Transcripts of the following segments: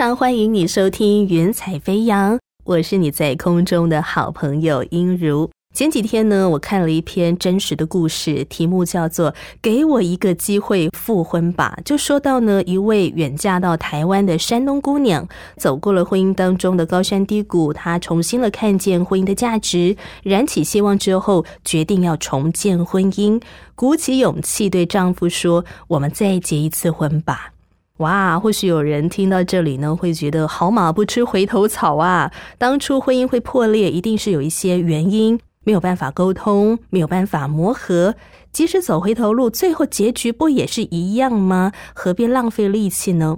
常欢迎你收听《云彩飞扬》，我是你在空中的好朋友音如。前几天呢，我看了一篇真实的故事，题目叫做《给我一个机会复婚吧》。就说到呢，一位远嫁到台湾的山东姑娘，走过了婚姻当中的高山低谷，她重新了看见婚姻的价值，燃起希望之后，决定要重建婚姻，鼓起勇气对丈夫说：“我们再结一次婚吧。”哇，或许有人听到这里呢，会觉得好马不吃回头草啊！当初婚姻会破裂，一定是有一些原因。没有办法沟通，没有办法磨合，即使走回头路，最后结局不也是一样吗？何必浪费力气呢？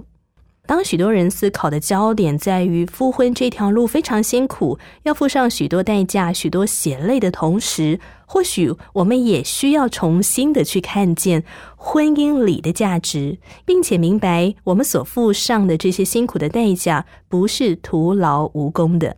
当许多人思考的焦点在于复婚这条路非常辛苦，要付上许多代价、许多血泪的同时，或许我们也需要重新的去看见婚姻里的价值，并且明白我们所付上的这些辛苦的代价不是徒劳无功的。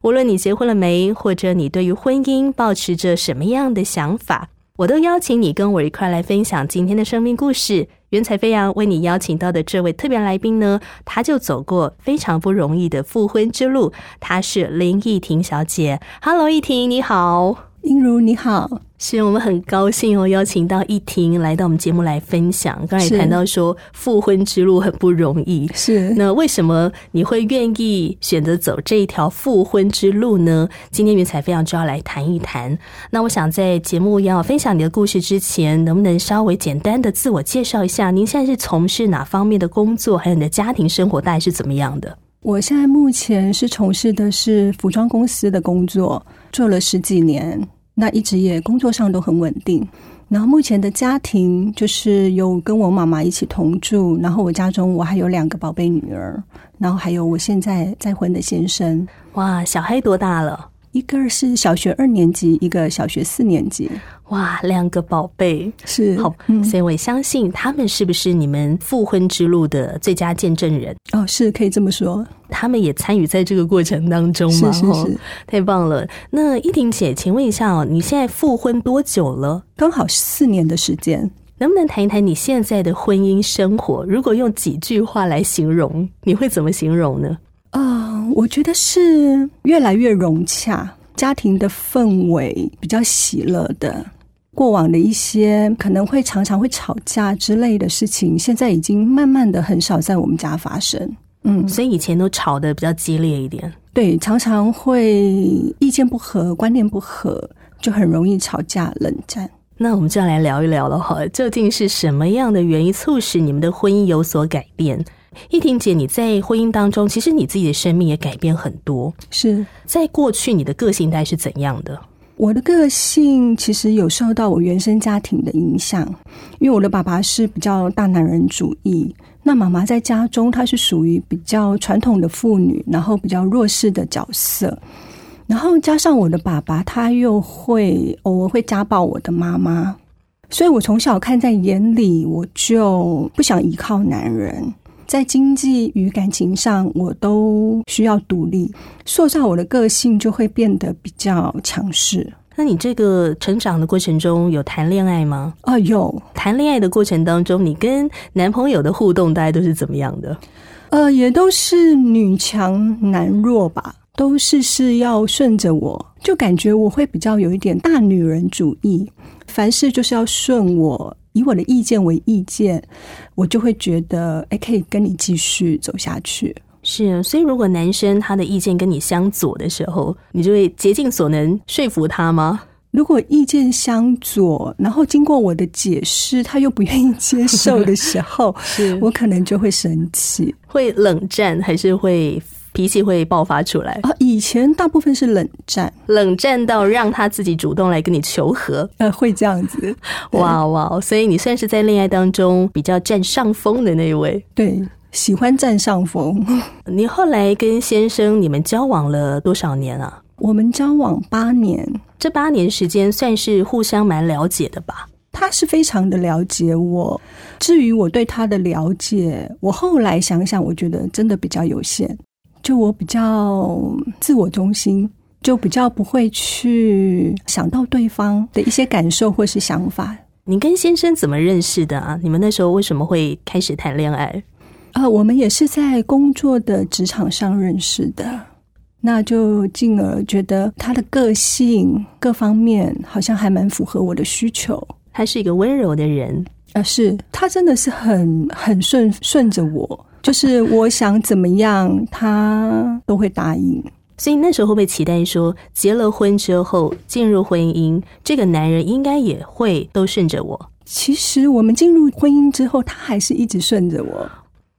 无论你结婚了没，或者你对于婚姻保持着什么样的想法，我都邀请你跟我一块来分享今天的生命故事。云彩飞扬为你邀请到的这位特别来宾呢，他就走过非常不容易的复婚之路。他是林艺婷小姐。Hello，艺婷，你好。英如你好，是我们很高兴哦，邀请到一婷来到我们节目来分享。刚才谈到说复婚之路很不容易，是那为什么你会愿意选择走这一条复婚之路呢？今天云彩飞扬就要来谈一谈。那我想在节目要分享你的故事之前，能不能稍微简单的自我介绍一下？您现在是从事哪方面的工作？还有你的家庭生活大概是怎么样的？我现在目前是从事的是服装公司的工作，做了十几年。那一直也工作上都很稳定，然后目前的家庭就是有跟我妈妈一起同住，然后我家中我还有两个宝贝女儿，然后还有我现在再婚的先生。哇，小黑多大了？一个是小学二年级，一个小学四年级。哇，两个宝贝是好，所以我相信他们是不是你们复婚之路的最佳见证人？哦，是可以这么说，他们也参与在这个过程当中吗？是是是，太棒了。那依婷姐，请问一下哦，你现在复婚多久了？刚好四年的时间，能不能谈一谈你现在的婚姻生活？如果用几句话来形容，你会怎么形容呢？啊，我觉得是越来越融洽，家庭的氛围比较喜乐的。过往的一些可能会常常会吵架之类的事情，现在已经慢慢的很少在我们家发生。嗯，所以以前都吵得比较激烈一点。对，常常会意见不合、观念不合，就很容易吵架、冷战。那我们就要来聊一聊了哈，究竟是什么样的原因促使你们的婚姻有所改变？依婷姐，你在婚姻当中，其实你自己的生命也改变很多。是在过去，你的个性大概是怎样的？我的个性其实有受到我原生家庭的影响，因为我的爸爸是比较大男人主义，那妈妈在家中她是属于比较传统的妇女，然后比较弱势的角色，然后加上我的爸爸他又会偶尔会家暴我的妈妈，所以我从小看在眼里，我就不想依靠男人。在经济与感情上，我都需要独立，塑造我的个性就会变得比较强势。那你这个成长的过程中有谈恋爱吗？啊，有。谈恋爱的过程当中，你跟男朋友的互动大概都是怎么样的？呃，也都是女强男弱吧，都是是要顺着我，就感觉我会比较有一点大女人主义，凡事就是要顺我。以我的意见为意见，我就会觉得，哎，可以跟你继续走下去。是，所以如果男生他的意见跟你相左的时候，你就会竭尽所能说服他吗？如果意见相左，然后经过我的解释，他又不愿意接受的时候，我可能就会生气，会冷战，还是会？脾气会爆发出来啊！以前大部分是冷战，冷战到让他自己主动来跟你求和，呃，会这样子。哇哇！所以你算是在恋爱当中比较占上风的那一位，对，喜欢占上风。你后来跟先生你们交往了多少年啊？我们交往八年，这八年时间算是互相蛮了解的吧？他是非常的了解我，至于我对他的了解，我后来想想，我觉得真的比较有限。就我比较自我中心，就比较不会去想到对方的一些感受或是想法。你跟先生怎么认识的啊？你们那时候为什么会开始谈恋爱？啊，我们也是在工作的职场上认识的，那就进而觉得他的个性各方面好像还蛮符合我的需求。他是一个温柔的人啊，是他真的是很很顺顺着我，就是我想怎么样，他都会答应。所以那时候会不会期待说，结了婚之后进入婚姻，这个男人应该也会都顺着我？其实我们进入婚姻之后，他还是一直顺着我，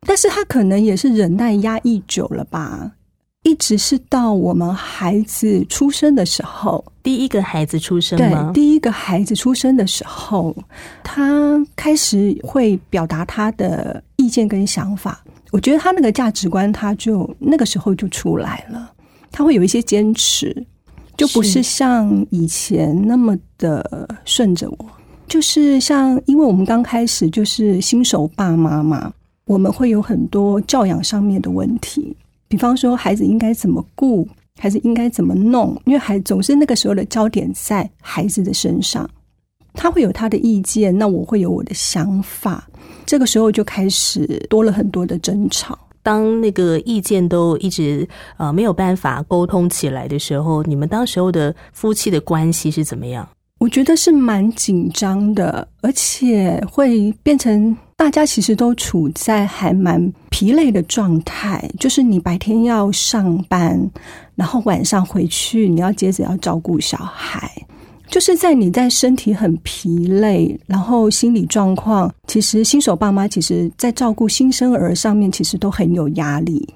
但是他可能也是忍耐压抑久了吧，一直是到我们孩子出生的时候，第一个孩子出生对，第一个孩子出生的时候，他开始会表达他的意见跟想法。我觉得他那个价值观，他就那个时候就出来了，他会有一些坚持，就不是像以前那么的顺着我。就是像，因为我们刚开始就是新手爸妈嘛，我们会有很多教养上面的问题，比方说孩子应该怎么顾，孩子应该怎么弄，因为孩总是那个时候的焦点在孩子的身上，他会有他的意见，那我会有我的想法，这个时候就开始多了很多的争吵。当那个意见都一直呃没有办法沟通起来的时候，你们当时候的夫妻的关系是怎么样？我觉得是蛮紧张的，而且会变成大家其实都处在还蛮疲累的状态。就是你白天要上班，然后晚上回去，你要接着要照顾小孩。就是在你在身体很疲累，然后心理状况，其实新手爸妈其实在照顾新生儿上面，其实都很有压力。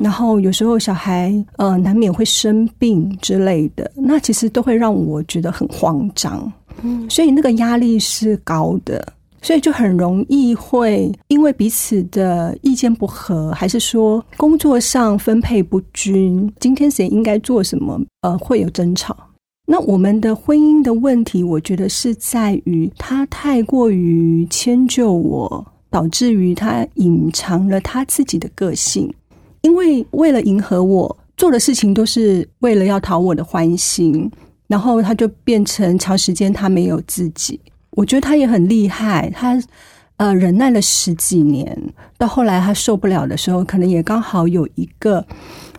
然后有时候小孩呃难免会生病之类的，那其实都会让我觉得很慌张。嗯，所以那个压力是高的，所以就很容易会因为彼此的意见不合，还是说工作上分配不均，今天谁应该做什么，呃，会有争吵。那我们的婚姻的问题，我觉得是在于他太过于迁就我，导致于他隐藏了他自己的个性。因为为了迎合我做的事情都是为了要讨我的欢心，然后他就变成长时间他没有自己。我觉得他也很厉害，他呃忍耐了十几年，到后来他受不了的时候，可能也刚好有一个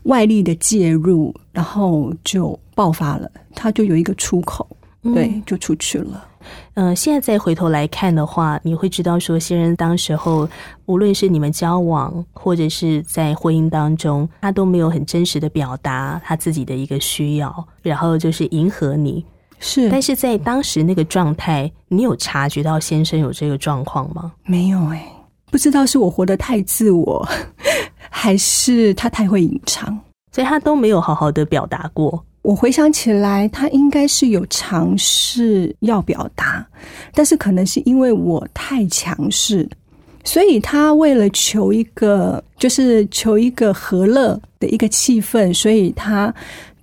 外力的介入，然后就爆发了，他就有一个出口，对，就出去了。嗯，现在再回头来看的话，你会知道说，先生当时候，无论是你们交往，或者是在婚姻当中，他都没有很真实的表达他自己的一个需要，然后就是迎合你。是，但是在当时那个状态，你有察觉到先生有这个状况吗？没有哎，不知道是我活得太自我，还是他太会隐藏，所以他都没有好好的表达过。我回想起来，他应该是有尝试要表达，但是可能是因为我太强势，所以他为了求一个，就是求一个和乐的一个气氛，所以他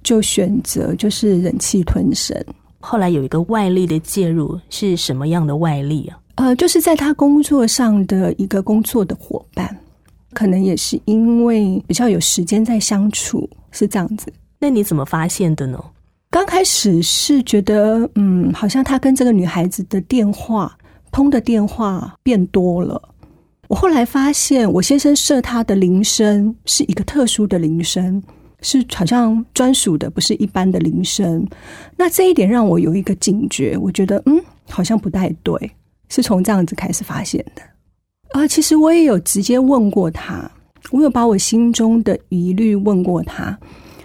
就选择就是忍气吞声。后来有一个外力的介入，是什么样的外力啊？呃，就是在他工作上的一个工作的伙伴，可能也是因为比较有时间在相处，是这样子。那你怎么发现的呢？刚开始是觉得，嗯，好像他跟这个女孩子的电话通的电话变多了。我后来发现，我先生设他的铃声是一个特殊的铃声，是好像专属的，不是一般的铃声。那这一点让我有一个警觉，我觉得，嗯，好像不太对。是从这样子开始发现的。啊，其实我也有直接问过他，我有把我心中的疑虑问过他。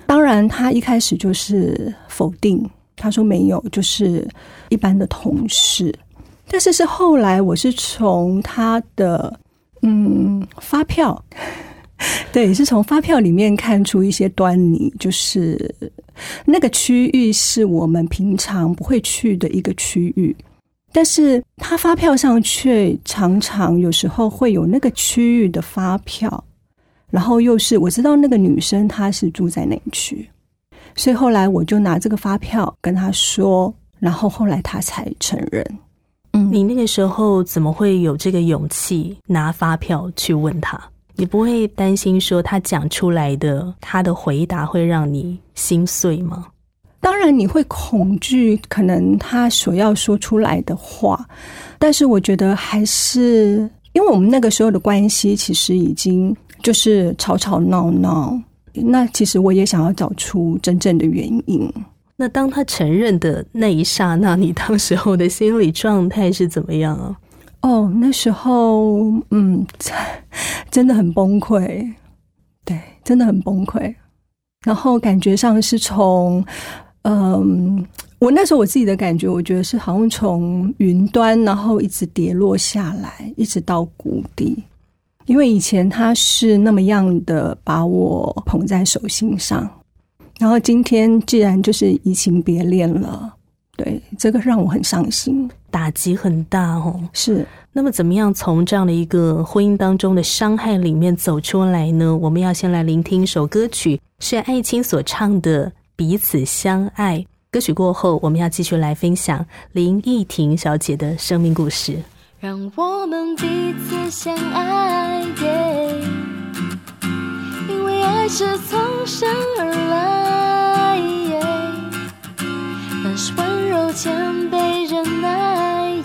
当然，他一开始就是否定，他说没有，就是一般的同事。但是是后来，我是从他的嗯发票，对，是从发票里面看出一些端倪，就是那个区域是我们平常不会去的一个区域，但是他发票上却常常有时候会有那个区域的发票。然后又是我知道那个女生她是住在哪区，所以后来我就拿这个发票跟她说，然后后来她才承认。嗯，你那个时候怎么会有这个勇气拿发票去问他？你不会担心说他讲出来的他的回答会让你心碎吗？当然你会恐惧，可能他所要说出来的话，但是我觉得还是因为我们那个时候的关系其实已经就是吵吵闹闹，那其实我也想要找出真正的原因。那当他承认的那一刹那，你当时候的心理状态是怎么样啊？哦，那时候嗯，真的很崩溃，对，真的很崩溃。然后感觉上是从嗯。我那时候我自己的感觉，我觉得是好像从云端，然后一直跌落下来，一直到谷底。因为以前他是那么样的把我捧在手心上，然后今天既然就是移情别恋了，对这个让我很伤心，打击很大哦。是，那么怎么样从这样的一个婚姻当中的伤害里面走出来呢？我们要先来聆听一首歌曲，是艾青所唱的《彼此相爱》。歌曲过后，我们要继续来分享林忆婷小姐的生命故事。让我们彼此相爱，因为爱是从生而来，那是温柔谦卑忍耐，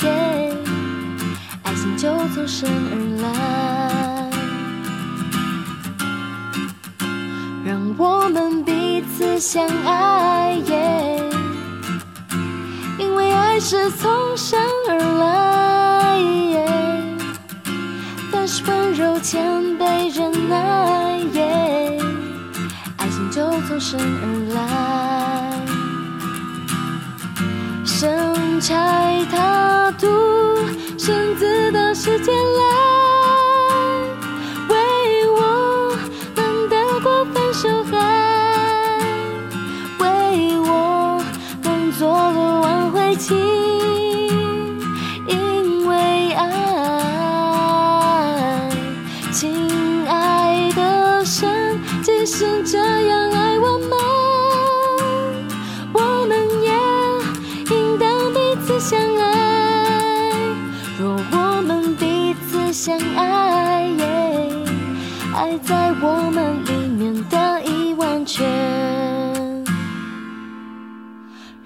爱情就从生而来。让我们彼此相爱。因为爱是从生而来，但是温柔、谦卑、忍耐，爱情就从生而来。生柴他土，生子到世间来，却。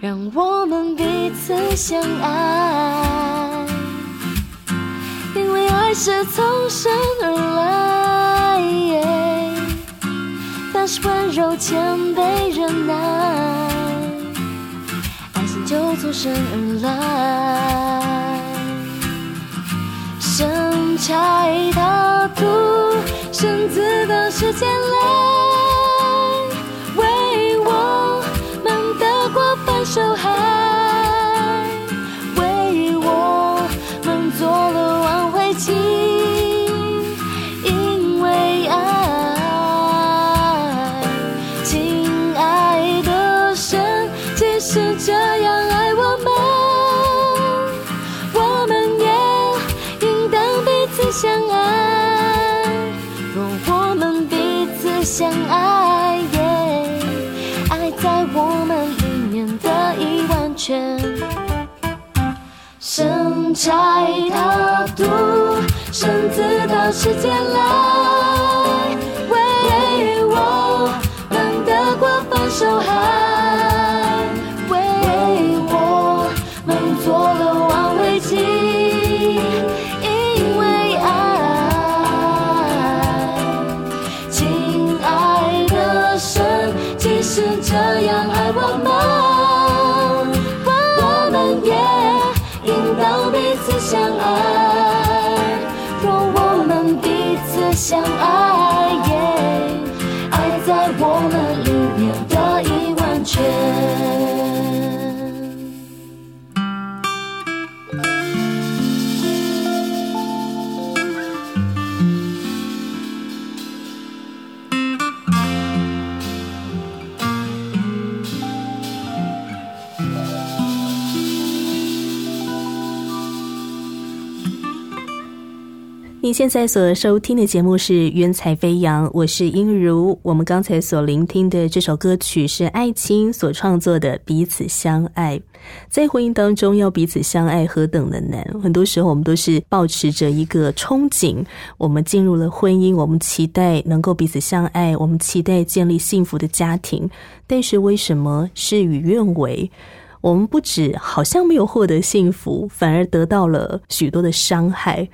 让我们彼此相爱，因为爱是从生而来，但是温柔、谦卑、忍耐，爱情就从生而来。生柴他土，生子到世间来。在他读圣子的时间了。你现在所收听的节目是《云彩飞扬》，我是英如。我们刚才所聆听的这首歌曲是艾青所创作的《彼此相爱》。在婚姻当中，要彼此相爱何等的难！很多时候，我们都是保持着一个憧憬，我们进入了婚姻，我们期待能够彼此相爱，我们期待建立幸福的家庭。但是，为什么事与愿违？我们不止好像没有获得幸福，反而得到了许多的伤害。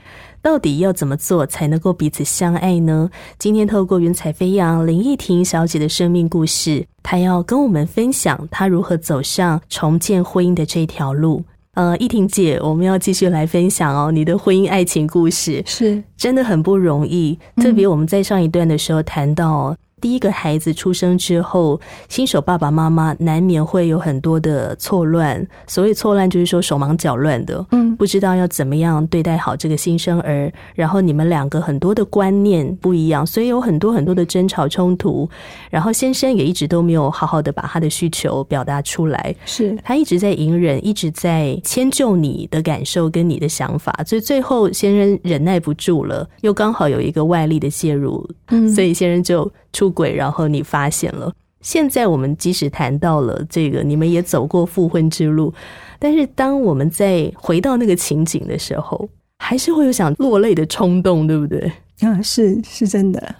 到底要怎么做才能够彼此相爱呢？今天透过云彩飞扬林依婷小姐的生命故事，她要跟我们分享她如何走上重建婚姻的这条路。呃，依婷姐，我们要继续来分享哦，你的婚姻爱情故事是真的很不容易，特别我们在上一段的时候谈到。第一个孩子出生之后，新手爸爸妈妈难免会有很多的错乱。所谓错乱，就是说手忙脚乱的，嗯，不知道要怎么样对待好这个新生儿。然后你们两个很多的观念不一样，所以有很多很多的争吵冲突。然后先生也一直都没有好好的把他的需求表达出来，是他一直在隐忍，一直在迁就你的感受跟你的想法。所以最后先生忍耐不住了，又刚好有一个外力的介入，嗯，所以先生就。出轨，然后你发现了。现在我们即使谈到了这个，你们也走过复婚之路，但是当我们在回到那个情景的时候，还是会有想落泪的冲动，对不对？啊，是是真的。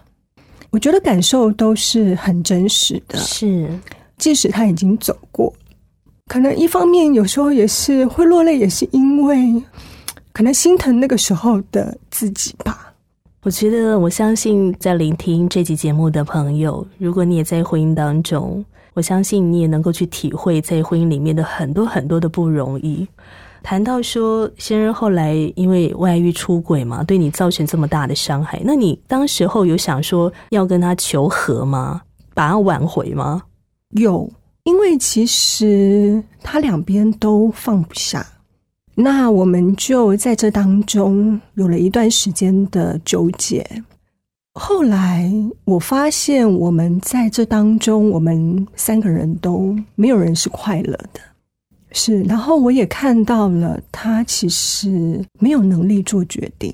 我觉得感受都是很真实的，是。即使他已经走过，可能一方面有时候也是会落泪，也是因为可能心疼那个时候的自己吧。我觉得，我相信在聆听这集节目的朋友，如果你也在婚姻当中，我相信你也能够去体会在婚姻里面的很多很多的不容易。谈到说，先生后来因为外遇出轨嘛，对你造成这么大的伤害，那你当时候有想说要跟他求和吗？把他挽回吗？有，因为其实他两边都放不下。那我们就在这当中有了一段时间的纠结。后来我发现，我们在这当中，我们三个人都没有人是快乐的。是，然后我也看到了他其实没有能力做决定。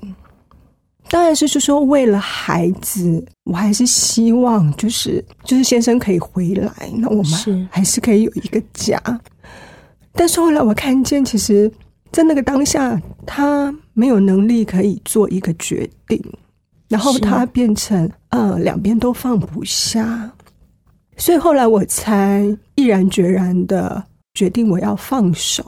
当然是就说为了孩子，我还是希望就是就是先生可以回来，那我们还是可以有一个家。但是后来我看见，其实。在那个当下，他没有能力可以做一个决定，然后他变成呃两边都放不下，所以后来我才毅然决然的决定我要放手，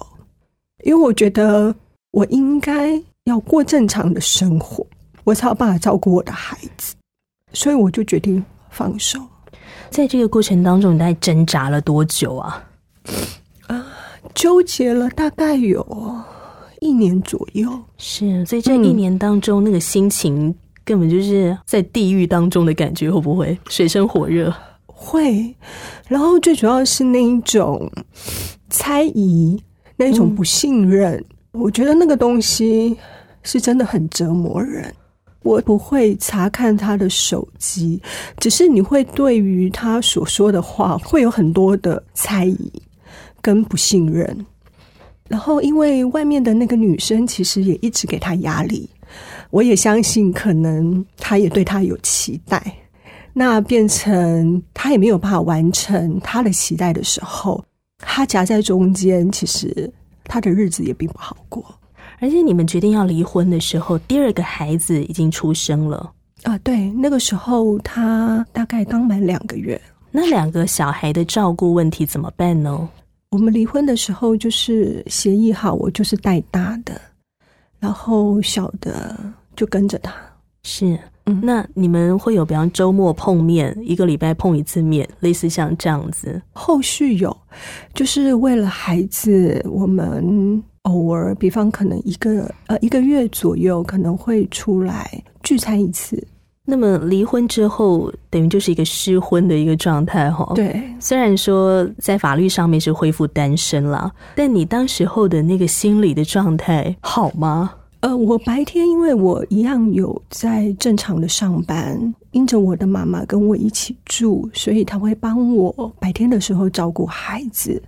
因为我觉得我应该要过正常的生活，我才有办法照顾我的孩子，所以我就决定放手。在这个过程当中，你在挣扎了多久啊？啊，纠结了大概有。一年左右是，所以这一年当中，那个心情根本就是在地狱当中的感觉，会不会水深火热？会。然后最主要是那一种猜疑，那一种不信任，我觉得那个东西是真的很折磨人。我不会查看他的手机，只是你会对于他所说的话会有很多的猜疑跟不信任。然后，因为外面的那个女生其实也一直给他压力，我也相信可能他也对他有期待，那变成他也没有办法完成他的期待的时候，他夹在中间，其实他的日子也并不好过。而且你们决定要离婚的时候，第二个孩子已经出生了啊，对，那个时候他大概刚满两个月，那两个小孩的照顾问题怎么办呢？我们离婚的时候就是协议好，我就是带大的，然后小的就跟着他。是，嗯，那你们会有比方周末碰面，一个礼拜碰一次面，类似像这样子。后续有，就是为了孩子，我们偶尔，比方可能一个呃一个月左右，可能会出来聚餐一次。那么离婚之后，等于就是一个失婚的一个状态，哈。对，虽然说在法律上面是恢复单身了，但你当时候的那个心理的状态好吗？呃，我白天因为我一样有在正常的上班，因着我的妈妈跟我一起住，所以她会帮我白天的时候照顾孩子。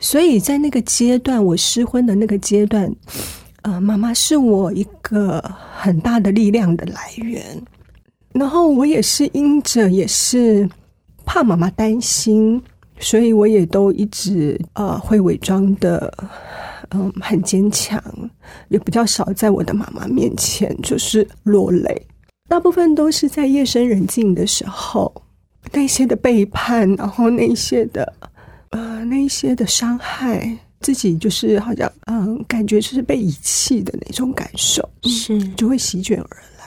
所以在那个阶段，我失婚的那个阶段，呃，妈妈是我一个很大的力量的来源。然后我也是因着也是怕妈妈担心，所以我也都一直呃会伪装的嗯很坚强，也比较少在我的妈妈面前就是落泪，大部分都是在夜深人静的时候，那些的背叛，然后那些的呃那些的伤害，自己就是好像嗯，感觉就是被遗弃的那种感受，是就会席卷而来。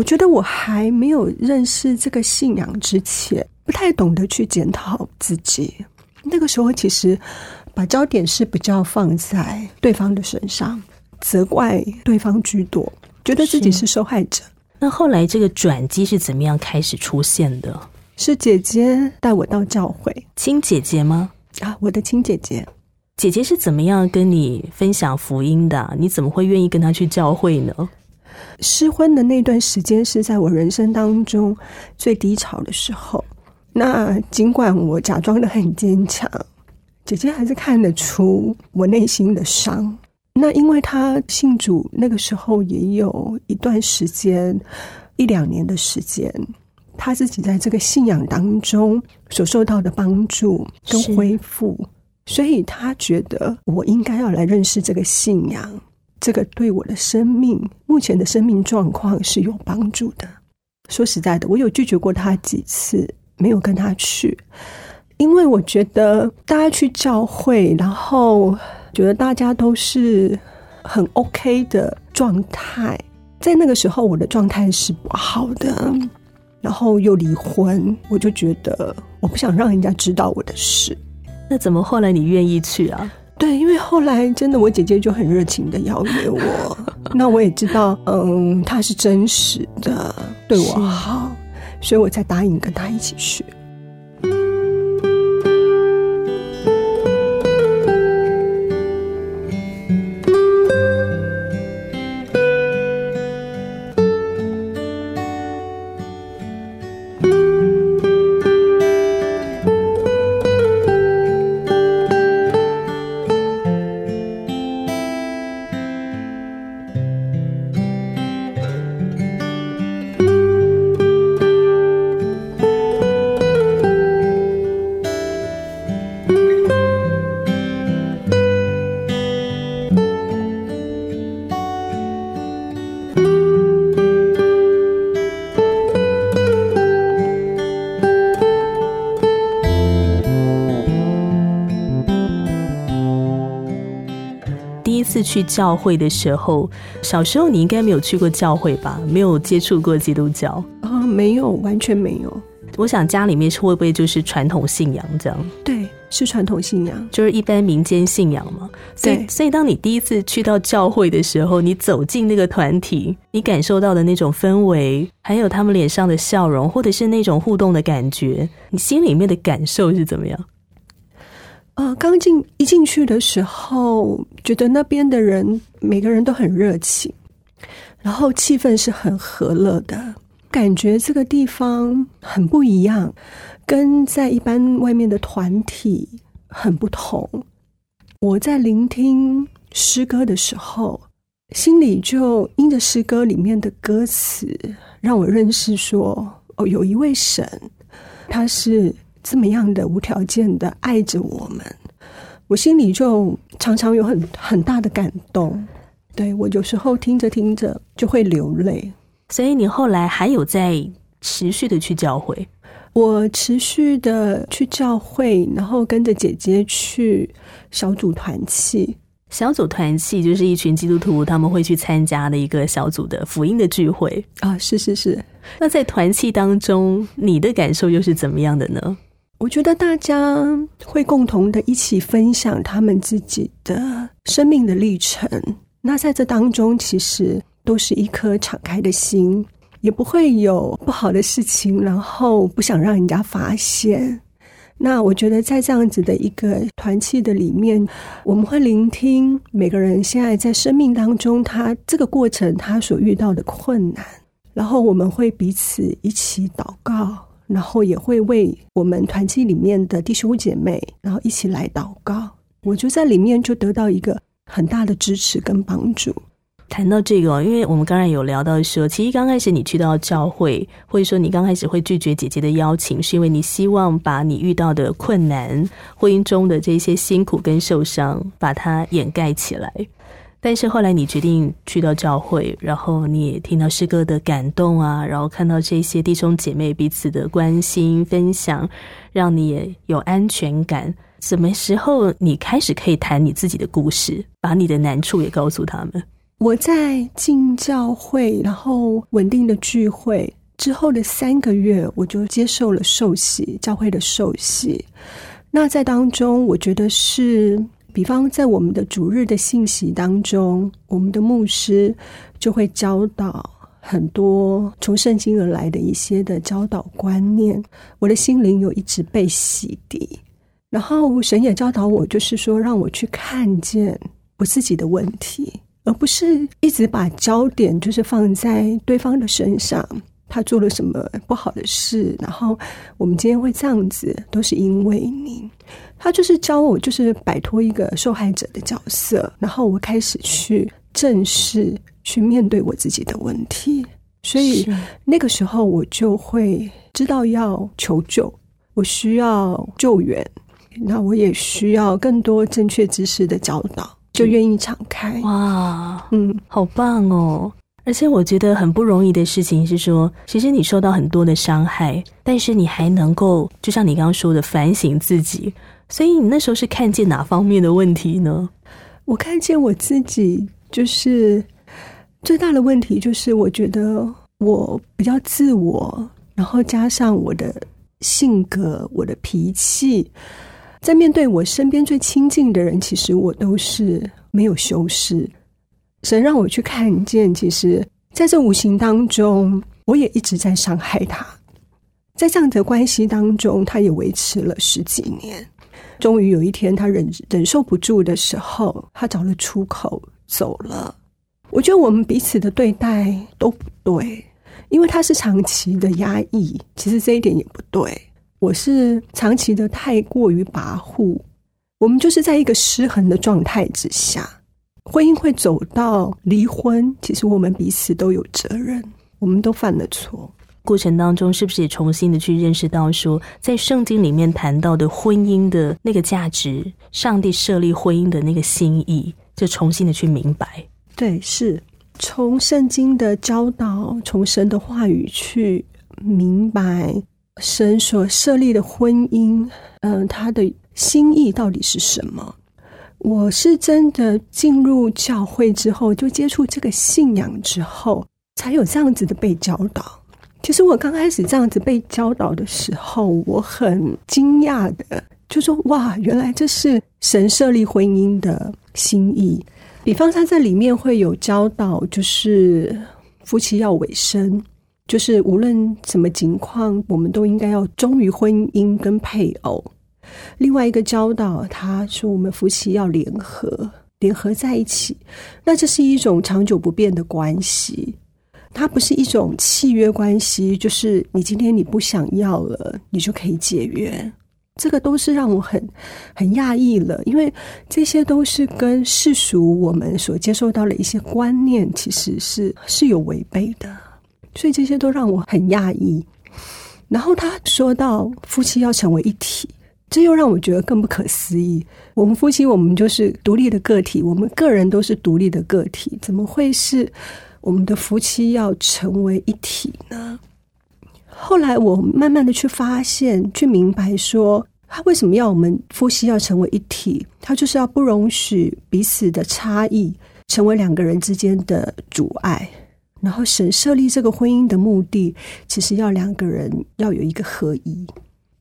我觉得我还没有认识这个信仰之前，不太懂得去检讨自己。那个时候其实把焦点是比较放在对方的身上，责怪对方居多，觉得自己是受害者。那后来这个转机是怎么样开始出现的？是姐姐带我到教会亲姐姐吗？啊，我的亲姐姐。姐姐是怎么样跟你分享福音的？你怎么会愿意跟她去教会呢？失婚的那段时间是在我人生当中最低潮的时候。那尽管我假装的很坚强，姐姐还是看得出我内心的伤。那因为她信主那个时候也有一段时间，一两年的时间，她自己在这个信仰当中所受到的帮助跟恢复，所以她觉得我应该要来认识这个信仰。这个对我的生命目前的生命状况是有帮助的。说实在的，我有拒绝过他几次，没有跟他去，因为我觉得大家去教会，然后觉得大家都是很 OK 的状态，在那个时候我的状态是不好的，然后又离婚，我就觉得我不想让人家知道我的事。那怎么后来你愿意去啊？对，因为后来真的，我姐姐就很热情的邀约我，那我也知道，嗯，她是真实的对我好，所以我才答应跟她一起去。去教会的时候，小时候你应该没有去过教会吧？没有接触过基督教？啊，没有，完全没有。我想家里面是会不会就是传统信仰这样？对，是传统信仰。就是一般民间信仰嘛。所以，对所以当你第一次去到教会的时候，你走进那个团体，你感受到的那种氛围，还有他们脸上的笑容，或者是那种互动的感觉，你心里面的感受是怎么样？呃，刚进一进去的时候，觉得那边的人每个人都很热情，然后气氛是很和乐的，感觉这个地方很不一样，跟在一般外面的团体很不同。我在聆听诗歌的时候，心里就因着诗歌里面的歌词，让我认识说，哦，有一位神，他是这么样的无条件的爱着我们，我心里就常常有很很大的感动。对我有时候听着听着就会流泪。所以你后来还有在持续的去教会，我持续的去教会，然后跟着姐姐去小组团契。小组团契就是一群基督徒他们会去参加的一个小组的福音的聚会。啊，是是是，那在团契当中，你的感受又是怎么样的呢？我觉得大家会共同的一起分享他们自己的生命的历程。那在这当中，其实都是一颗敞开的心，也不会有不好的事情，然后不想让人家发现。那我觉得在这样子的一个团契的里面，我们会聆听每个人现在在生命当中他这个过程他所遇到的困难，然后我们会彼此一起祷告，然后也会为我们团契里面的弟兄姐妹，然后一起来祷告。我就在里面就得到一个很大的支持跟帮助。谈到这个，因为我们刚才有聊到说，其实刚开始你去到教会，或者说你刚开始会拒绝姐姐的邀请，是因为你希望把你遇到的困难、婚姻中的这些辛苦跟受伤，把它掩盖起来。但是后来你决定去到教会，然后你也听到诗歌的感动啊，然后看到这些弟兄姐妹彼此的关心分享，让你也有安全感。什么时候你开始可以谈你自己的故事，把你的难处也告诉他们？我在进教会，然后稳定的聚会之后的三个月，我就接受了受洗，教会的受洗。那在当中，我觉得是，比方在我们的主日的信息当中，我们的牧师就会教导很多从圣经而来的一些的教导观念，我的心灵有一直被洗涤。然后神也教导我，就是说让我去看见我自己的问题，而不是一直把焦点就是放在对方的身上，他做了什么不好的事，然后我们今天会这样子，都是因为你。他就是教我，就是摆脱一个受害者的角色，然后我开始去正视、去面对我自己的问题。所以那个时候我就会知道要求救，我需要救援。那我也需要更多正确知识的教导，就愿意敞开。哇，嗯，好棒哦！而且我觉得很不容易的事情是说，其实你受到很多的伤害，但是你还能够，就像你刚刚说的，反省自己。所以你那时候是看见哪方面的问题呢？我看见我自己，就是最大的问题，就是我觉得我比较自我，然后加上我的性格、我的脾气。在面对我身边最亲近的人，其实我都是没有修饰。神让我去看见，其实在这无形当中，我也一直在伤害他。在这样的关系当中，他也维持了十几年。终于有一天，他忍忍受不住的时候，他找了出口走了。我觉得我们彼此的对待都不对，因为他是长期的压抑，其实这一点也不对。我是长期的太过于跋扈，我们就是在一个失衡的状态之下，婚姻会走到离婚。其实我们彼此都有责任，我们都犯了错。过程当中，是不是也重新的去认识到说，在圣经里面谈到的婚姻的那个价值，上帝设立婚姻的那个心意，就重新的去明白。对，是从圣经的教导，从神的话语去明白。神所设立的婚姻，嗯，他的心意到底是什么？我是真的进入教会之后，就接触这个信仰之后，才有这样子的被教导。其实我刚开始这样子被教导的时候，我很惊讶的，就说：“哇，原来这是神设立婚姻的心意。”比方他在里面会有教导，就是夫妻要委身。就是无论什么情况，我们都应该要忠于婚姻跟配偶。另外一个教导，他说我们夫妻要联合，联合在一起。那这是一种长久不变的关系，它不是一种契约关系。就是你今天你不想要了，你就可以解约。这个都是让我很很讶异了，因为这些都是跟世俗我们所接受到的一些观念，其实是是有违背的。所以这些都让我很讶异。然后他说到夫妻要成为一体，这又让我觉得更不可思议。我们夫妻，我们就是独立的个体，我们个人都是独立的个体，怎么会是我们的夫妻要成为一体呢？后来我慢慢的去发现，去明白说，他为什么要我们夫妻要成为一体？他就是要不容许彼此的差异成为两个人之间的阻碍。然后神设立这个婚姻的目的，其实要两个人要有一个合一。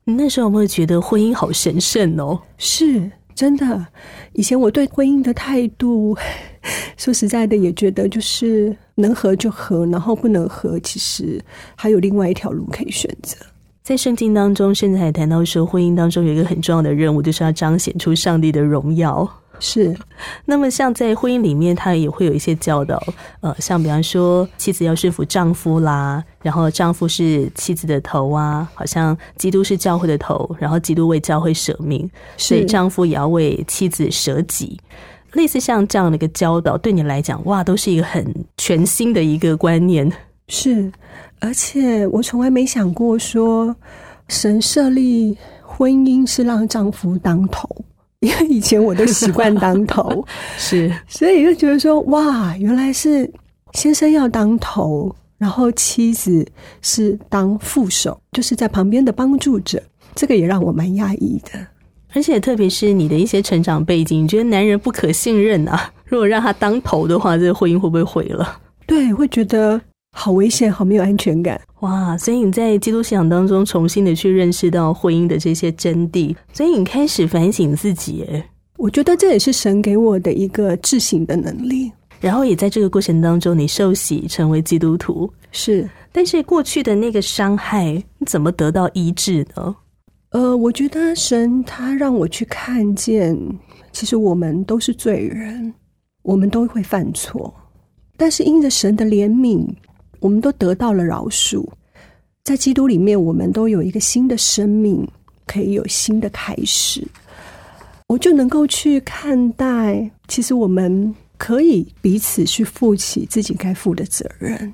那时候有没有觉得婚姻好神圣哦？是真的。以前我对婚姻的态度，说实在的，也觉得就是能合就合，然后不能合，其实还有另外一条路可以选择。在圣经当中，甚至还谈到说，婚姻当中有一个很重要的任务，就是要彰显出上帝的荣耀。是，那么像在婚姻里面，他也会有一些教导，呃，像比方说妻子要顺服丈夫啦，然后丈夫是妻子的头啊，好像基督是教会的头，然后基督为教会舍命，所以丈夫也要为妻子舍己，类似像这样的一个教导，对你来讲，哇，都是一个很全新的一个观念。是，而且我从来没想过说，神设立婚姻是让丈夫当头。因为以前我都习惯当头，是，所以就觉得说，哇，原来是先生要当头，然后妻子是当副手，就是在旁边的帮助者。这个也让我蛮讶异的。而且特别是你的一些成长背景，你觉得男人不可信任啊？如果让他当头的话，这个婚姻会不会毁了？对，会觉得好危险，好没有安全感。哇！所以你在基督信仰当中重新的去认识到婚姻的这些真谛，所以你开始反省自己。哎，我觉得这也是神给我的一个自省的能力。然后也在这个过程当中，你受洗成为基督徒。是，但是过去的那个伤害，你怎么得到医治呢？呃，我觉得神他让我去看见，其实我们都是罪人，我们都会犯错，但是因着神的怜悯，我们都得到了饶恕，在基督里面，我们都有一个新的生命，可以有新的开始，我就能够去看待，其实我们可以彼此去负起自己该负的责任。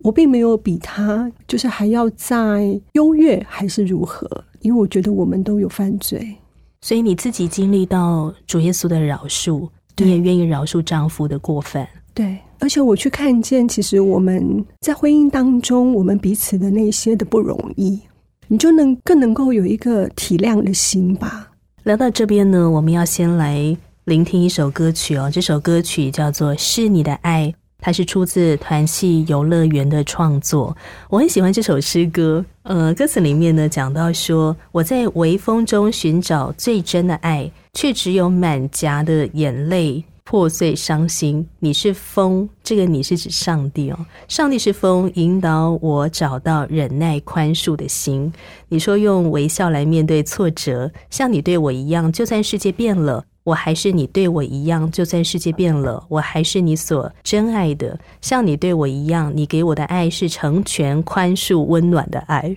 我并没有比他就是还要再优越，还是如何？因为我觉得我们都有犯罪，所以你自己经历到主耶稣的饶恕，你也愿意饶恕丈夫的过犯。对，而且我去看见，其实我们在婚姻当中，我们彼此的那些的不容易，你就能更能够有一个体谅的心吧。聊到这边呢，我们要先来聆听一首歌曲哦，这首歌曲叫做《是你的爱》。它是出自团系游乐园的创作，我很喜欢这首诗歌。呃，歌词里面呢讲到说，我在微风中寻找最真的爱，却只有满颊的眼泪，破碎伤心。你是风，这个你是指上帝哦，上帝是风，引导我找到忍耐宽恕的心。你说用微笑来面对挫折，像你对我一样，就算世界变了。我还是你对我一样，就算世界变了，我还是你所真爱的。像你对我一样，你给我的爱是成全、宽恕、温暖的爱。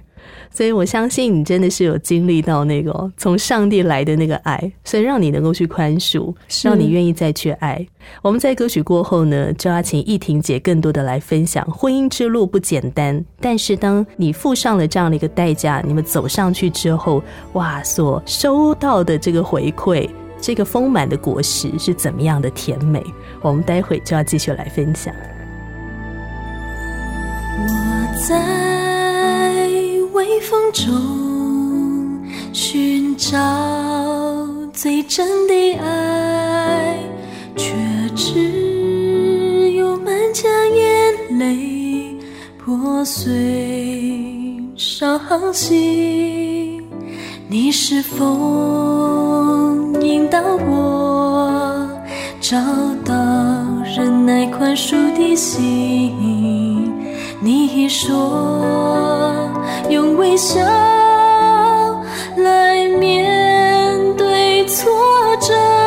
所以我相信你真的是有经历到那个从上帝来的那个爱，所以让你能够去宽恕，让你愿意再去爱。我们在歌曲过后呢，就要请易婷姐更多的来分享婚姻之路不简单，但是当你付上了这样的一个代价，你们走上去之后，哇，所收到的这个回馈。这个丰满的果实是怎么样的甜美？我们待会就要继续来分享。我在微风中寻找最真的爱，却只有满腔眼泪破碎伤心。你是否引导我找到忍耐宽恕的心？你说用微笑来面对挫折。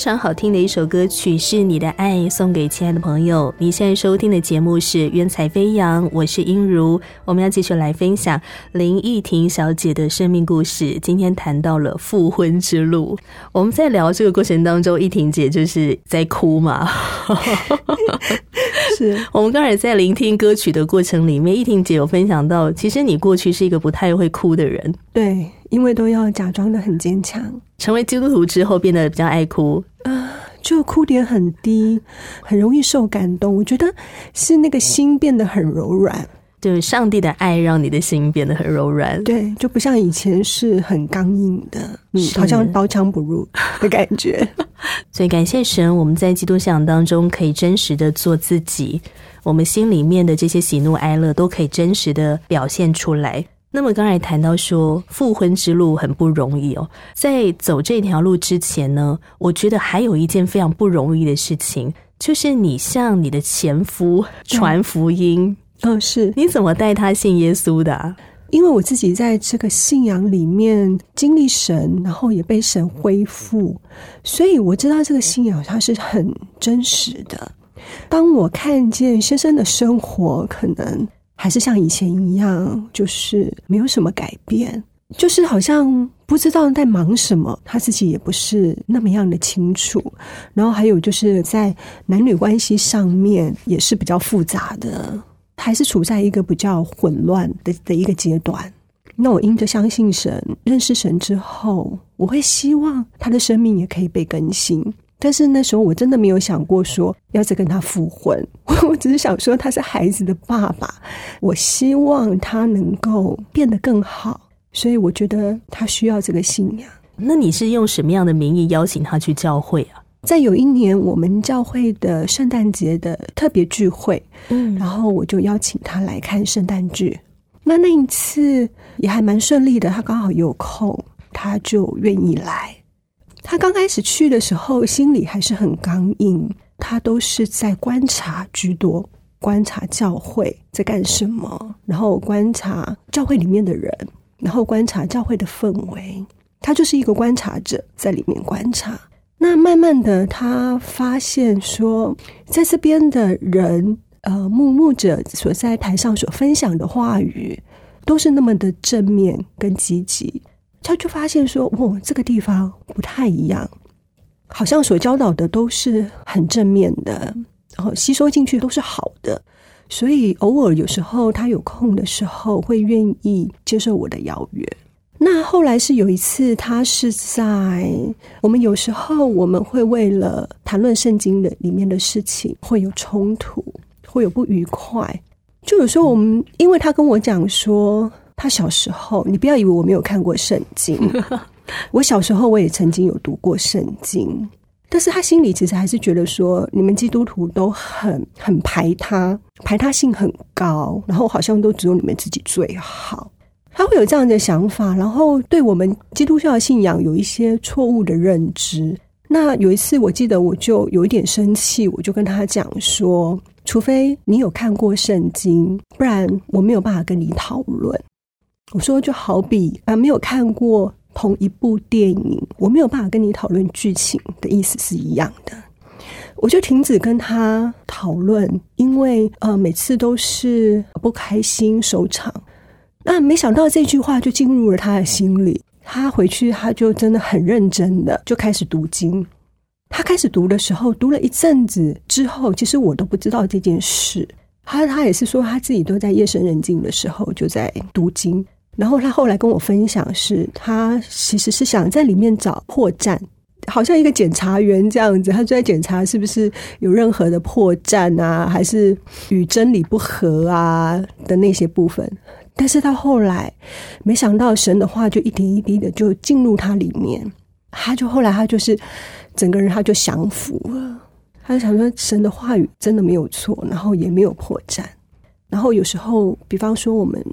常好听的一首歌曲是你的爱，送给亲爱的朋友。你现在收听的节目是《云彩飞扬》，我是音如。我们要继续来分享林依婷小姐的生命故事。今天谈到了复婚之路，我们在聊这个过程当中，依婷姐就是在哭嘛。是 我们刚才在聆听歌曲的过程里面，依婷姐有分享到，其实你过去是一个不太会哭的人，对，因为都要假装的很坚强。成为基督徒之后，变得比较爱哭。啊，就哭点很低，很容易受感动。我觉得是那个心变得很柔软，就是上帝的爱让你的心变得很柔软。对，就不像以前是很刚硬的，嗯，好像刀枪不入的感觉。所以感谢神，我们在基督信仰当中可以真实的做自己，我们心里面的这些喜怒哀乐都可以真实的表现出来。那么刚才谈到说复婚之路很不容易哦，在走这条路之前呢，我觉得还有一件非常不容易的事情，就是你向你的前夫传福音。哦，是你怎么带他信耶稣的？因为我自己在这个信仰里面经历神，然后也被神恢复，所以我知道这个信仰它是很真实的。当我看见先生的生活，可能还是像以前一样，就是没有什么改变，就是好像不知道在忙什么，他自己也不是那么样的清楚。然后还有就是在男女关系上面也是比较复杂的，还是处在一个比较混乱的的一个阶段。那我因着相信神、认识神之后，我会希望他的生命也可以被更新。但是那时候我真的没有想过说要再跟他复婚，我只是想说他是孩子的爸爸，我希望他能够变得更好，所以我觉得他需要这个信仰。那你是用什么样的名义邀请他去教会啊？在有一年我们教会的圣诞节的特别聚会，嗯，然后我就邀请他来看圣诞剧。那那一次也还蛮顺利的，他刚好有空，他就愿意来。他刚开始去的时候，心里还是很刚硬，他都是在观察居多，观察教会在干什么，然后观察教会里面的人，然后观察教会的氛围。他就是一个观察者，在里面观察。那慢慢的，他发现说，在这边的人，呃，牧牧者所在台上所分享的话语，都是那么的正面跟积极。他就发现说：“哦，这个地方不太一样，好像所教导的都是很正面的，然后吸收进去都是好的。所以偶尔有时候他有空的时候，会愿意接受我的邀约。那后来是有一次，他是在我们有时候我们会为了谈论圣经的里面的事情，会有冲突，会有不愉快。就有时候我们，因为他跟我讲说。”他小时候，你不要以为我没有看过圣经。我小时候我也曾经有读过圣经，但是他心里其实还是觉得说，你们基督徒都很很排他，排他性很高，然后好像都只有你们自己最好。他会有这样的想法，然后对我们基督教的信仰有一些错误的认知。那有一次，我记得我就有一点生气，我就跟他讲说，除非你有看过圣经，不然我没有办法跟你讨论。我说，就好比啊，没有看过同一部电影，我没有办法跟你讨论剧情的意思是一样的。我就停止跟他讨论，因为呃，每次都是不开心收场。那没想到这句话就进入了他的心里，他回去他就真的很认真的就开始读经。他开始读的时候，读了一阵子之后，其实我都不知道这件事。他他也是说，他自己都在夜深人静的时候就在读经。然后他后来跟我分享，是他其实是想在里面找破绽，好像一个检查员这样子，他就在检查是不是有任何的破绽啊，还是与真理不合啊的那些部分。但是到后来，没想到神的话就一点一滴的就进入他里面，他就后来他就是整个人他就降服了，他就想说神的话语真的没有错，然后也没有破绽。然后有时候，比方说我们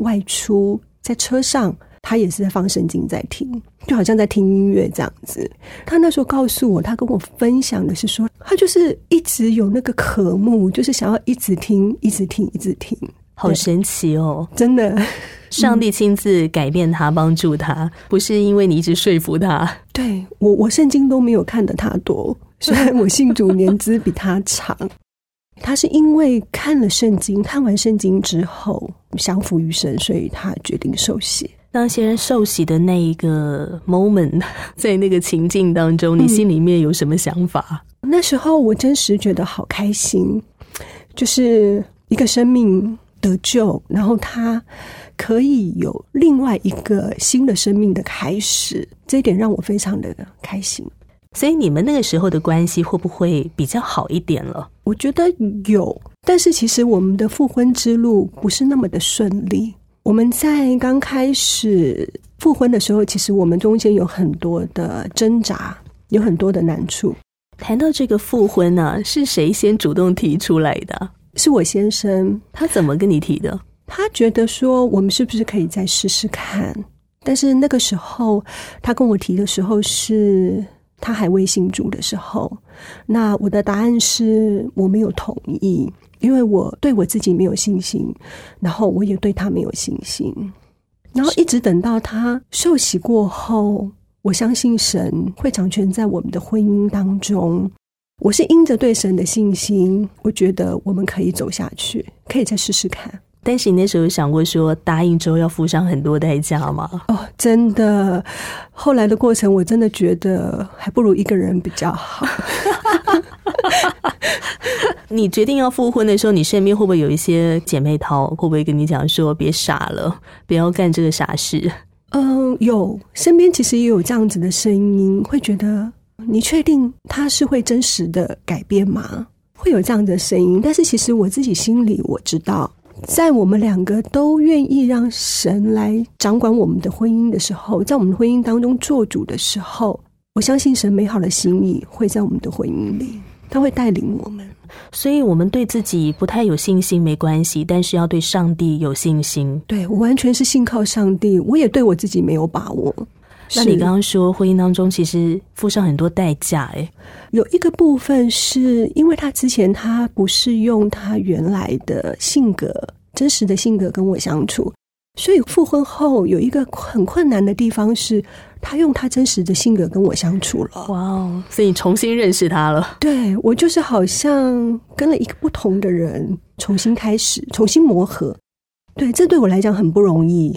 外出。在车上，他也是在放圣经在听，就好像在听音乐这样子。他那时候告诉我，他跟我分享的是说，他就是一直有那个渴慕，就是想要一直听，一直听，一直听。好神奇哦！真的，上帝亲自改变他，帮助他，不是因为你一直说服他。对我，我圣经都没有看的他多，虽然我信主年资比他长。他是因为看了圣经，看完圣经之后降服于神，所以他决定受洗。当先生受洗的那一个 moment，在那个情境当中，你心里面有什么想法？那时候我真实觉得好开心，就是一个生命得救，然后他可以有另外一个新的生命的开始，这一点让我非常的开心。所以你们那个时候的关系会不会比较好一点了？我觉得有，但是其实我们的复婚之路不是那么的顺利。我们在刚开始复婚的时候，其实我们中间有很多的挣扎，有很多的难处。谈到这个复婚呢，是谁先主动提出来的？是我先生。他怎么跟你提的？他觉得说我们是不是可以再试试看？但是那个时候他跟我提的时候是。他还未信主的时候，那我的答案是我没有同意，因为我对我自己没有信心，然后我也对他没有信心，然后一直等到他受洗过后，我相信神会掌权在我们的婚姻当中。我是因着对神的信心，我觉得我们可以走下去，可以再试试看。但是你那时候有想过说答应之后要付上很多代价吗？哦，真的，后来的过程我真的觉得还不如一个人比较好。你决定要复婚的时候，你身边会不会有一些姐妹淘，会不会跟你讲说别傻了，不要干这个傻事？嗯，有，身边其实也有这样子的声音，会觉得。你确定他是会真实的改变吗？会有这样的声音，但是其实我自己心里我知道，在我们两个都愿意让神来掌管我们的婚姻的时候，在我们婚姻当中做主的时候，我相信神美好的心意会在我们的婚姻里，他会带领我们。所以，我们对自己不太有信心没关系，但是要对上帝有信心。对我完全是信靠上帝，我也对我自己没有把握。那你刚刚说婚姻当中其实付上很多代价，哎，有一个部分是因为他之前他不是用他原来的性格、真实的性格跟我相处，所以复婚后有一个很困难的地方是，他用他真实的性格跟我相处了。哇哦！所以你重新认识他了。对我就是好像跟了一个不同的人重新开始，重新磨合。对，这对我来讲很不容易。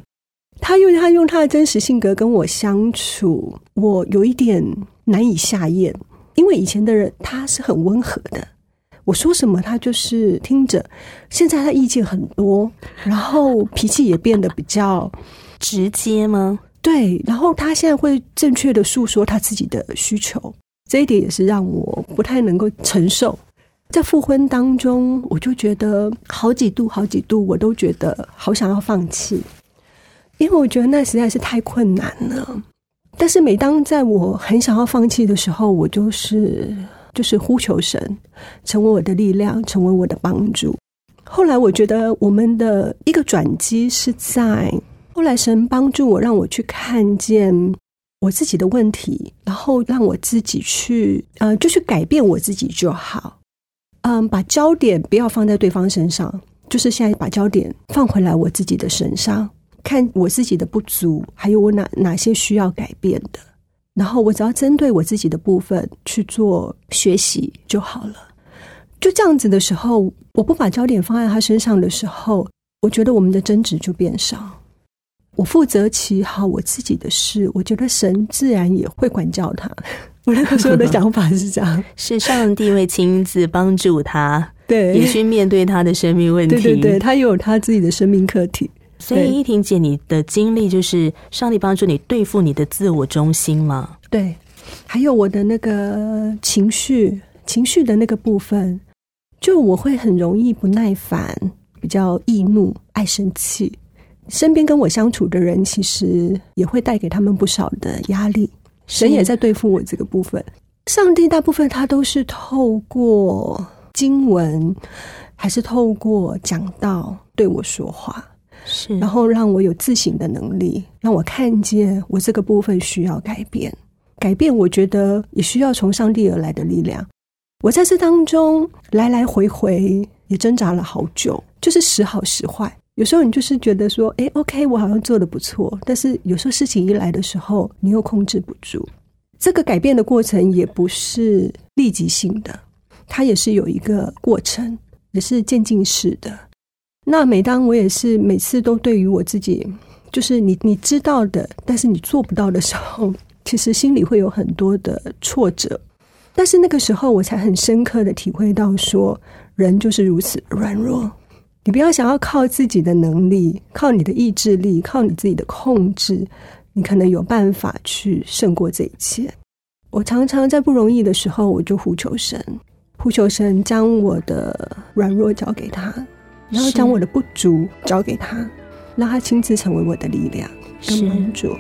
他用他用他的真实性格跟我相处，我有一点难以下咽。因为以前的人他是很温和的，我说什么他就是听着。现在他意见很多，然后脾气也变得比较直接吗？对，然后他现在会正确的诉说他自己的需求，这一点也是让我不太能够承受。在复婚当中，我就觉得好几度好几度，我都觉得好想要放弃。因为我觉得那实在是太困难了，但是每当在我很想要放弃的时候，我就是就是呼求神，成为我的力量，成为我的帮助。后来我觉得我们的一个转机是在后来神帮助我，让我去看见我自己的问题，然后让我自己去呃，就去改变我自己就好。嗯，把焦点不要放在对方身上，就是现在把焦点放回来我自己的身上。看我自己的不足，还有我哪哪些需要改变的，然后我只要针对我自己的部分去做学习就好了。就这样子的时候，我不把焦点放在他身上的时候，我觉得我们的争执就变少。我负责起好我自己的事，我觉得神自然也会管教他。我那个时候的想法是这样：是上帝会亲自帮助他，对，也去面对他的生命问题。对对对，他也有他自己的生命课题。所以，依婷姐，你的经历就是上帝帮助你对付你的自我中心吗？对，还有我的那个情绪，情绪的那个部分，就我会很容易不耐烦，比较易怒，爱生气。身边跟我相处的人，其实也会带给他们不少的压力。神也在对付我这个部分。上帝大部分他都是透过经文，还是透过讲道对我说话。是，然后让我有自省的能力，让我看见我这个部分需要改变。改变，我觉得也需要从上帝而来的力量。我在这当中来来回回也挣扎了好久，就是时好时坏。有时候你就是觉得说，哎，OK，我好像做的不错，但是有时候事情一来的时候，你又控制不住。这个改变的过程也不是立即性的，它也是有一个过程，也是渐进式的。那每当我也是每次都对于我自己，就是你你知道的，但是你做不到的时候，其实心里会有很多的挫折。但是那个时候，我才很深刻的体会到，说人就是如此软弱。你不要想要靠自己的能力，靠你的意志力，靠你自己的控制，你可能有办法去胜过这一切。我常常在不容易的时候，我就呼求神，呼求神将我的软弱交给他。然后将我的不足交给他，让他亲自成为我的力量跟帮助。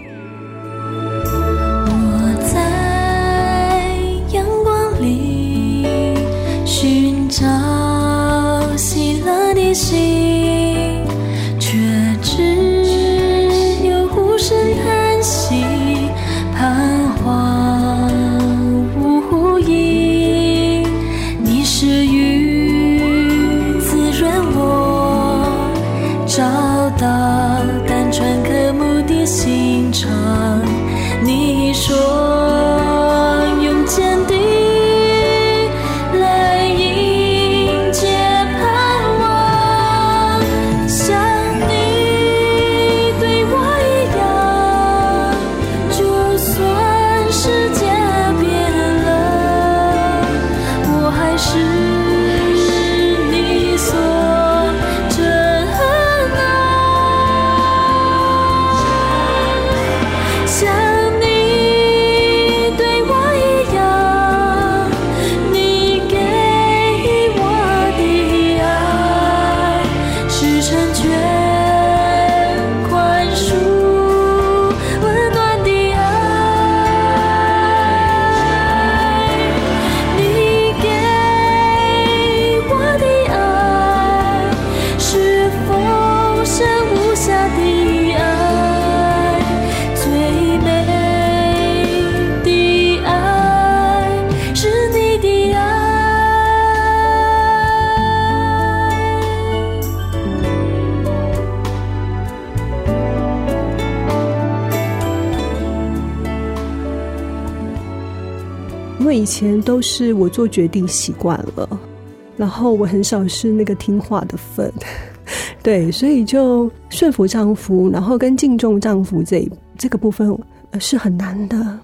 是我做决定习惯了，然后我很少是那个听话的份，对，所以就顺服丈夫，然后跟敬重丈夫这这个部分是很难的。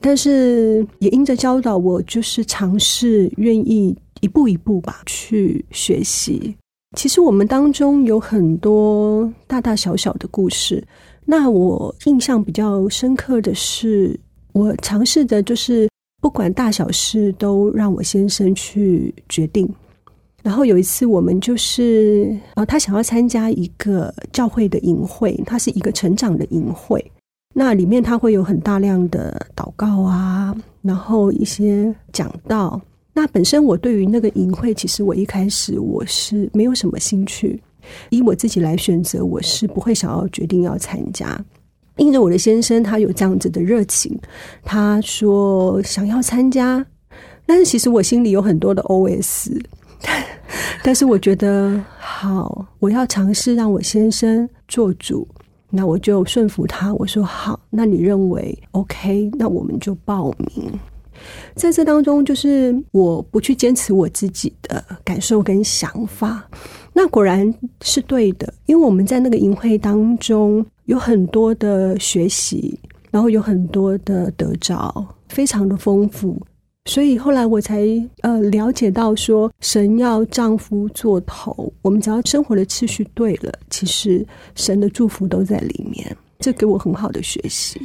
但是也因着教导我，就是尝试愿意一步一步吧去学习。其实我们当中有很多大大小小的故事。那我印象比较深刻的是，我尝试着就是不管大小事都让我先生去决定。然后有一次我们就是啊，他想要参加一个教会的营会，它是一个成长的营会。那里面他会有很大量的祷告啊，然后一些讲道。那本身我对于那个淫会，其实我一开始我是没有什么兴趣。以我自己来选择，我是不会想要决定要参加。因着我的先生他有这样子的热情，他说想要参加，但是其实我心里有很多的 OS。但是我觉得好，我要尝试让我先生做主。那我就顺服他，我说好，那你认为 OK？那我们就报名。在这当中，就是我不去坚持我自己的感受跟想法，那果然是对的，因为我们在那个营会当中有很多的学习，然后有很多的得着，非常的丰富。所以后来我才呃了解到，说神要丈夫做头，我们只要生活的次序对了，其实神的祝福都在里面。这给我很好的学习。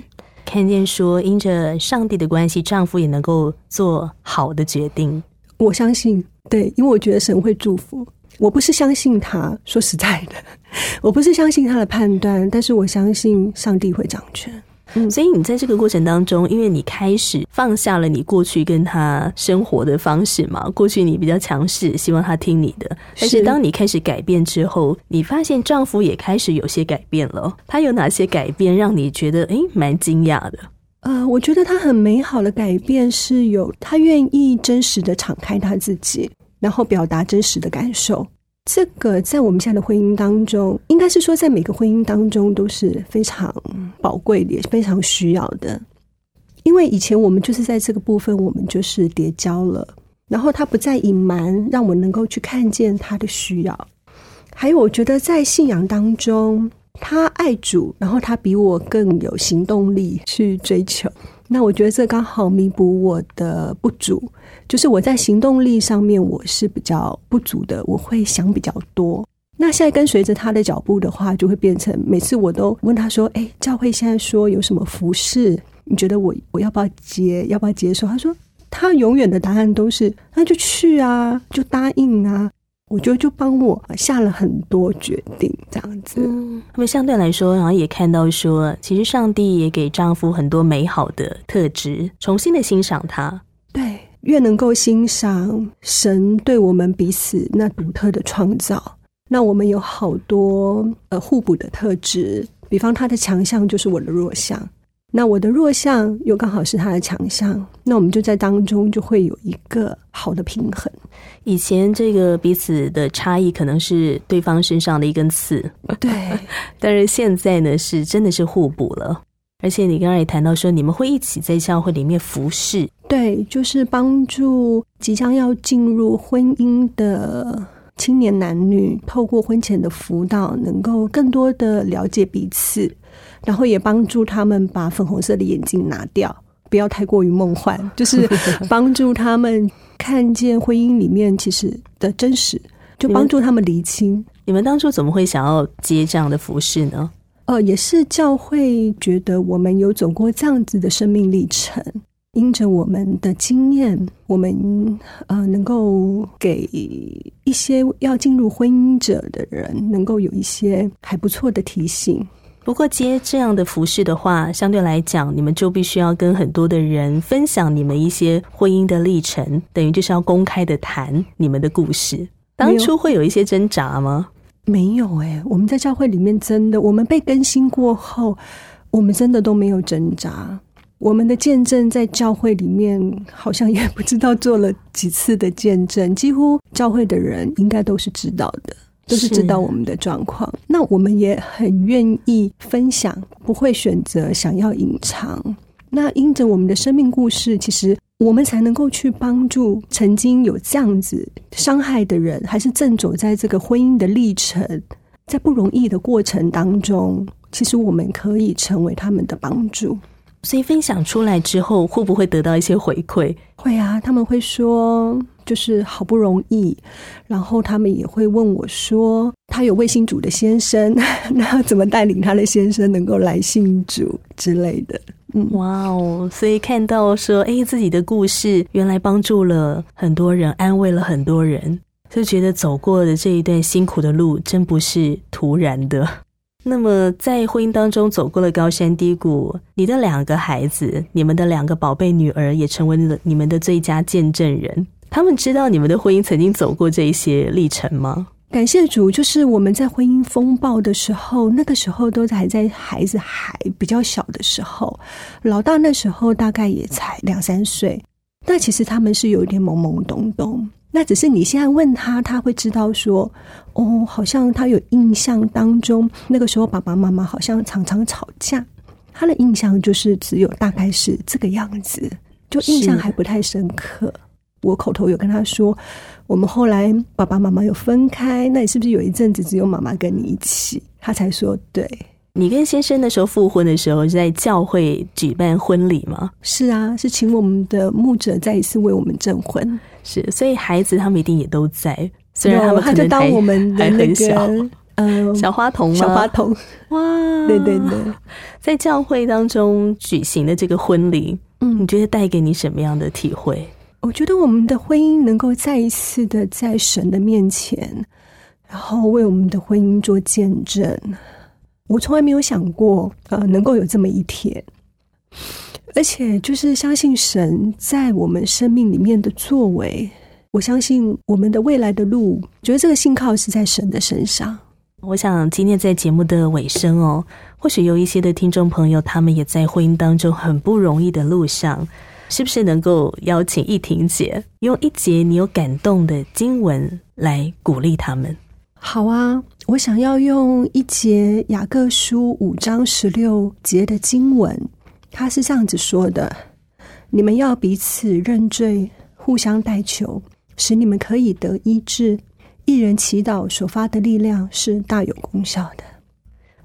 看见说，因着上帝的关系，丈夫也能够做好的决定。我相信，对，因为我觉得神会祝福。我不是相信他，说实在的，我不是相信他的判断，但是我相信上帝会掌权。嗯，所以你在这个过程当中，因为你开始放下了你过去跟他生活的方式嘛，过去你比较强势，希望他听你的。但是当你开始改变之后，你发现丈夫也开始有些改变了。他有哪些改变让你觉得诶蛮惊讶的？呃，我觉得他很美好的改变是有他愿意真实的敞开他自己，然后表达真实的感受。这个在我们现在的婚姻当中，应该是说在每个婚姻当中都是非常宝贵的，也非常需要的。因为以前我们就是在这个部分，我们就是叠交了，然后他不再隐瞒，让我能够去看见他的需要。还有，我觉得在信仰当中，他爱主，然后他比我更有行动力去追求。那我觉得这刚好弥补我的不足，就是我在行动力上面我是比较不足的，我会想比较多。那现在跟随着他的脚步的话，就会变成每次我都问他说：“哎，教会现在说有什么服饰？你觉得我我要不要接？要不要接受？”他说他永远的答案都是：“那就去啊，就答应啊。”我觉得就帮我下了很多决定，这样子。嗯，那么相对来说，然后也看到说，其实上帝也给丈夫很多美好的特质，重新的欣赏他。对，越能够欣赏神对我们彼此那独特的创造，那我们有好多呃互补的特质。比方他的强项就是我的弱项。那我的弱项又刚好是他的强项，那我们就在当中就会有一个好的平衡。以前这个彼此的差异可能是对方身上的一根刺，对。但是现在呢，是真的是互补了。而且你刚刚也谈到说，你们会一起在教会里面服侍，对，就是帮助即将要进入婚姻的青年男女，透过婚前的辅导，能够更多的了解彼此。然后也帮助他们把粉红色的眼镜拿掉，不要太过于梦幻，就是帮助他们看见婚姻里面其实的真实，就帮助他们厘清。你们当初怎么会想要接这样的服饰呢？呃，也是教会觉得我们有走过这样子的生命历程，因着我们的经验，我们呃能够给一些要进入婚姻者的人，能够有一些还不错的提醒。不过接这样的服饰的话，相对来讲，你们就必须要跟很多的人分享你们一些婚姻的历程，等于就是要公开的谈你们的故事。当初会有一些挣扎吗？没有哎，我们在教会里面真的，我们被更新过后，我们真的都没有挣扎。我们的见证在教会里面好像也不知道做了几次的见证，几乎教会的人应该都是知道的。都是知道我们的状况，那我们也很愿意分享，不会选择想要隐藏。那因着我们的生命故事，其实我们才能够去帮助曾经有这样子伤害的人，还是正走在这个婚姻的历程，在不容易的过程当中，其实我们可以成为他们的帮助。所以分享出来之后，会不会得到一些回馈？会啊，他们会说，就是好不容易，然后他们也会问我说，他有未信主的先生，那怎么带领他的先生能够来信主之类的？嗯，哇哦！所以看到说，哎，自己的故事原来帮助了很多人，安慰了很多人，就觉得走过的这一段辛苦的路，真不是突然的。那么，在婚姻当中走过了高山低谷，你的两个孩子，你们的两个宝贝女儿，也成为了你们的最佳见证人。他们知道你们的婚姻曾经走过这一些历程吗？感谢主，就是我们在婚姻风暴的时候，那个时候都还在孩子还比较小的时候，老大那时候大概也才两三岁，但其实他们是有点懵懵懂懂。那只是你现在问他，他会知道说，哦，好像他有印象当中，那个时候爸爸妈妈好像常常吵架，他的印象就是只有大概是这个样子，就印象还不太深刻。我口头有跟他说，我们后来爸爸妈妈有分开，那你是不是有一阵子只有妈妈跟你一起？他才说对。你跟先生那时候复婚的时候是在教会举办婚礼吗？是啊，是请我们的牧者再一次为我们证婚。是，所以孩子他们一定也都在。虽然他们他就当我们的那个嗯小花童，小花童哇，对对对，在教会当中举行的这个婚礼，嗯，你觉得带给你什么样的体会？我觉得我们的婚姻能够再一次的在神的面前，然后为我们的婚姻做见证。我从来没有想过，呃，能够有这么一天。而且，就是相信神在我们生命里面的作为。我相信我们的未来的路，觉得这个信靠是在神的身上。我想今天在节目的尾声哦，或许有一些的听众朋友，他们也在婚姻当中很不容易的路上，是不是能够邀请易婷姐用一节你有感动的经文来鼓励他们？好啊，我想要用一节雅各书五章十六节的经文。他是这样子说的：“你们要彼此认罪，互相代求，使你们可以得医治。一人祈祷所发的力量是大有功效的。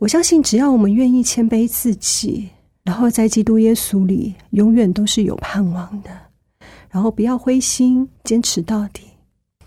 我相信，只要我们愿意谦卑自己，然后在基督耶稣里，永远都是有盼望的。然后不要灰心，坚持到底，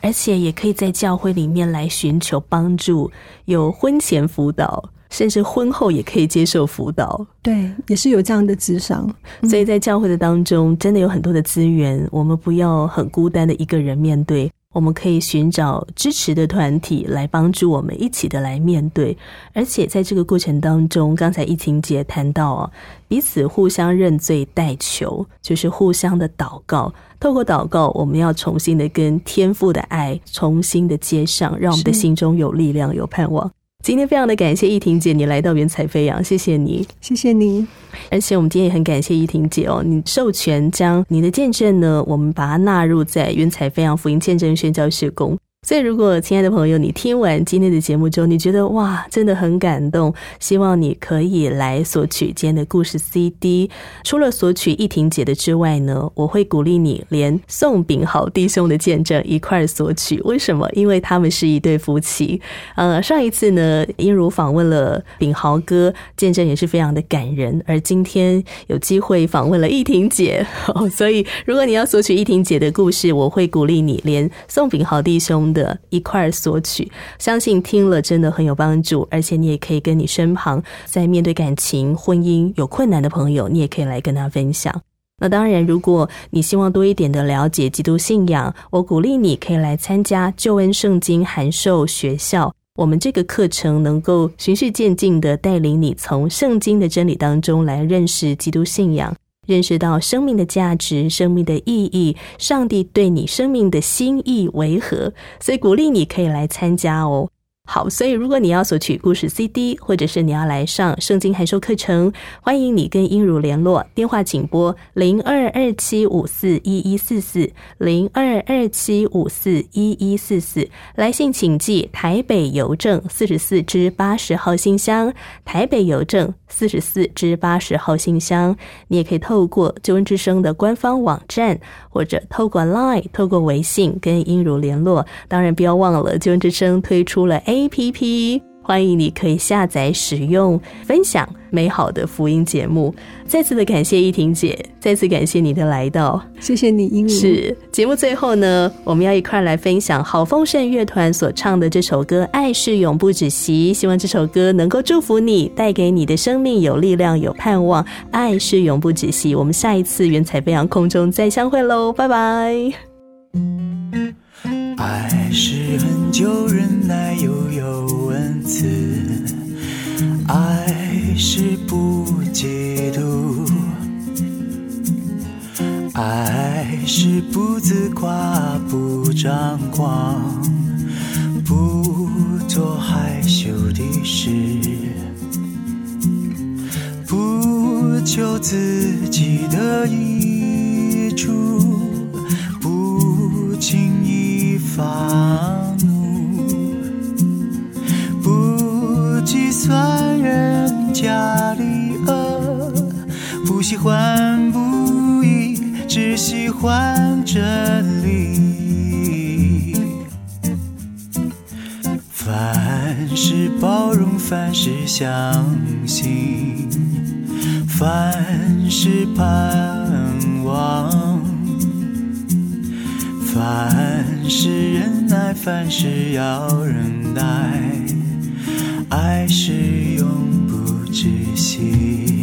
而且也可以在教会里面来寻求帮助，有婚前辅导。”甚至婚后也可以接受辅导，对，也是有这样的智商。所以在教会的当中，真的有很多的资源，我们不要很孤单的一个人面对，我们可以寻找支持的团体来帮助我们一起的来面对。而且在这个过程当中，刚才疫情姐谈到啊，彼此互相认罪代求，就是互相的祷告。透过祷告，我们要重新的跟天父的爱重新的接上，让我们的心中有力量、有盼望。今天非常的感谢依婷姐，你来到云彩飞扬，谢谢你，谢谢你。而且我们今天也很感谢依婷姐哦，你授权将你的见证呢，我们把它纳入在云彩飞扬福音见证宣教事工。所以，如果亲爱的朋友，你听完今天的节目之后，你觉得哇，真的很感动，希望你可以来索取今天的故事 CD。除了索取易婷姐的之外呢，我会鼓励你连宋炳豪弟兄的见证一块索取。为什么？因为他们是一对夫妻。呃，上一次呢，英如访问了炳豪哥，见证也是非常的感人。而今天有机会访问了易婷姐，所以如果你要索取易婷姐的故事，我会鼓励你连宋炳豪弟兄。的一块索取，相信听了真的很有帮助，而且你也可以跟你身旁在面对感情、婚姻有困难的朋友，你也可以来跟他分享。那当然，如果你希望多一点的了解基督信仰，我鼓励你可以来参加救恩圣经函授学校。我们这个课程能够循序渐进的带领你从圣经的真理当中来认识基督信仰。认识到生命的价值、生命的意义，上帝对你生命的心意为何？所以鼓励你可以来参加哦。好，所以如果你要索取故事 CD，或者是你要来上圣经函授课程，欢迎你跟英如联络，电话请拨零二二七五四一一四四零二二七五四一一四四，来信请寄台北邮政四十四支八十号信箱，台北邮政四十四支八十号信箱。你也可以透过救恩之声的官方网站，或者透过 Line、透过微信跟英如联络。当然，不要忘了救恩之声推出了 A。A P P，欢迎你可以下载使用，分享美好的福音节目。再次的感谢依婷姐，再次感谢你的来到，谢谢你，英是节目最后呢，我们要一块来分享好丰盛乐团所唱的这首歌《爱是永不止息》，希望这首歌能够祝福你，带给你的生命有力量、有盼望。爱是永不止息，我们下一次云彩飞扬空中再相会喽，拜拜。爱是很久忍耐又有恩慈，爱是不嫉妒，爱是不自夸不张狂，不做害羞的事，不求自己的益处，轻易。发怒，不计算人家的恶，不喜欢不义，只喜欢真理。凡事包容，凡事相信，凡事盼望。凡事忍耐，凡事要忍耐，爱是永不止息。